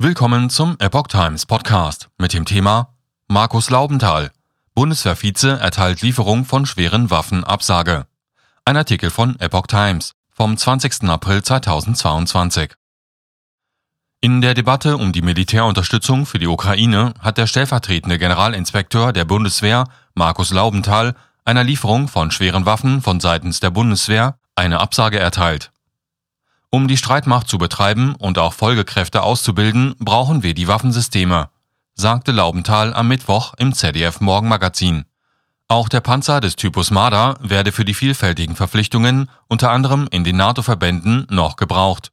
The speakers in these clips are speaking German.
Willkommen zum Epoch Times Podcast mit dem Thema Markus Laubenthal. Bundeswehrvize erteilt Lieferung von schweren Waffen Absage. Ein Artikel von Epoch Times vom 20. April 2022. In der Debatte um die Militärunterstützung für die Ukraine hat der stellvertretende Generalinspekteur der Bundeswehr, Markus Laubenthal, einer Lieferung von schweren Waffen von seitens der Bundeswehr eine Absage erteilt. Um die Streitmacht zu betreiben und auch Folgekräfte auszubilden, brauchen wir die Waffensysteme, sagte Laubenthal am Mittwoch im ZDF Morgenmagazin. Auch der Panzer des Typus Marder werde für die vielfältigen Verpflichtungen, unter anderem in den NATO-Verbänden, noch gebraucht.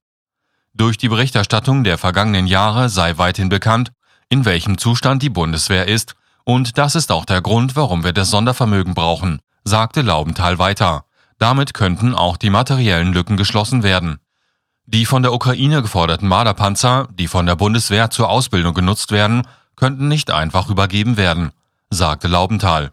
Durch die Berichterstattung der vergangenen Jahre sei weithin bekannt, in welchem Zustand die Bundeswehr ist, und das ist auch der Grund, warum wir das Sondervermögen brauchen, sagte Laubenthal weiter. Damit könnten auch die materiellen Lücken geschlossen werden. Die von der Ukraine geforderten Marderpanzer, die von der Bundeswehr zur Ausbildung genutzt werden, könnten nicht einfach übergeben werden, sagte Laubenthal.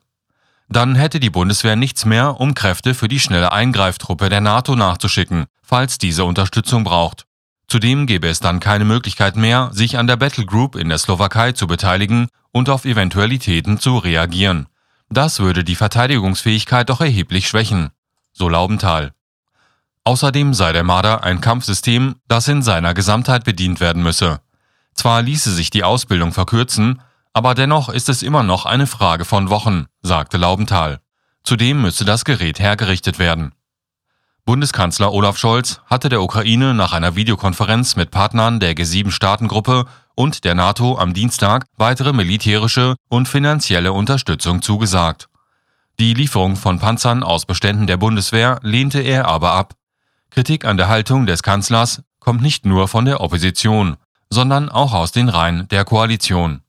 Dann hätte die Bundeswehr nichts mehr, um Kräfte für die schnelle Eingreiftruppe der NATO nachzuschicken, falls diese Unterstützung braucht. Zudem gäbe es dann keine Möglichkeit mehr, sich an der Battle Group in der Slowakei zu beteiligen und auf Eventualitäten zu reagieren. Das würde die Verteidigungsfähigkeit doch erheblich schwächen, so Laubenthal. Außerdem sei der Marder ein Kampfsystem, das in seiner Gesamtheit bedient werden müsse. Zwar ließe sich die Ausbildung verkürzen, aber dennoch ist es immer noch eine Frage von Wochen, sagte Laubenthal. Zudem müsse das Gerät hergerichtet werden. Bundeskanzler Olaf Scholz hatte der Ukraine nach einer Videokonferenz mit Partnern der G7-Staatengruppe und der NATO am Dienstag weitere militärische und finanzielle Unterstützung zugesagt. Die Lieferung von Panzern aus Beständen der Bundeswehr lehnte er aber ab, Kritik an der Haltung des Kanzlers kommt nicht nur von der Opposition, sondern auch aus den Reihen der Koalition.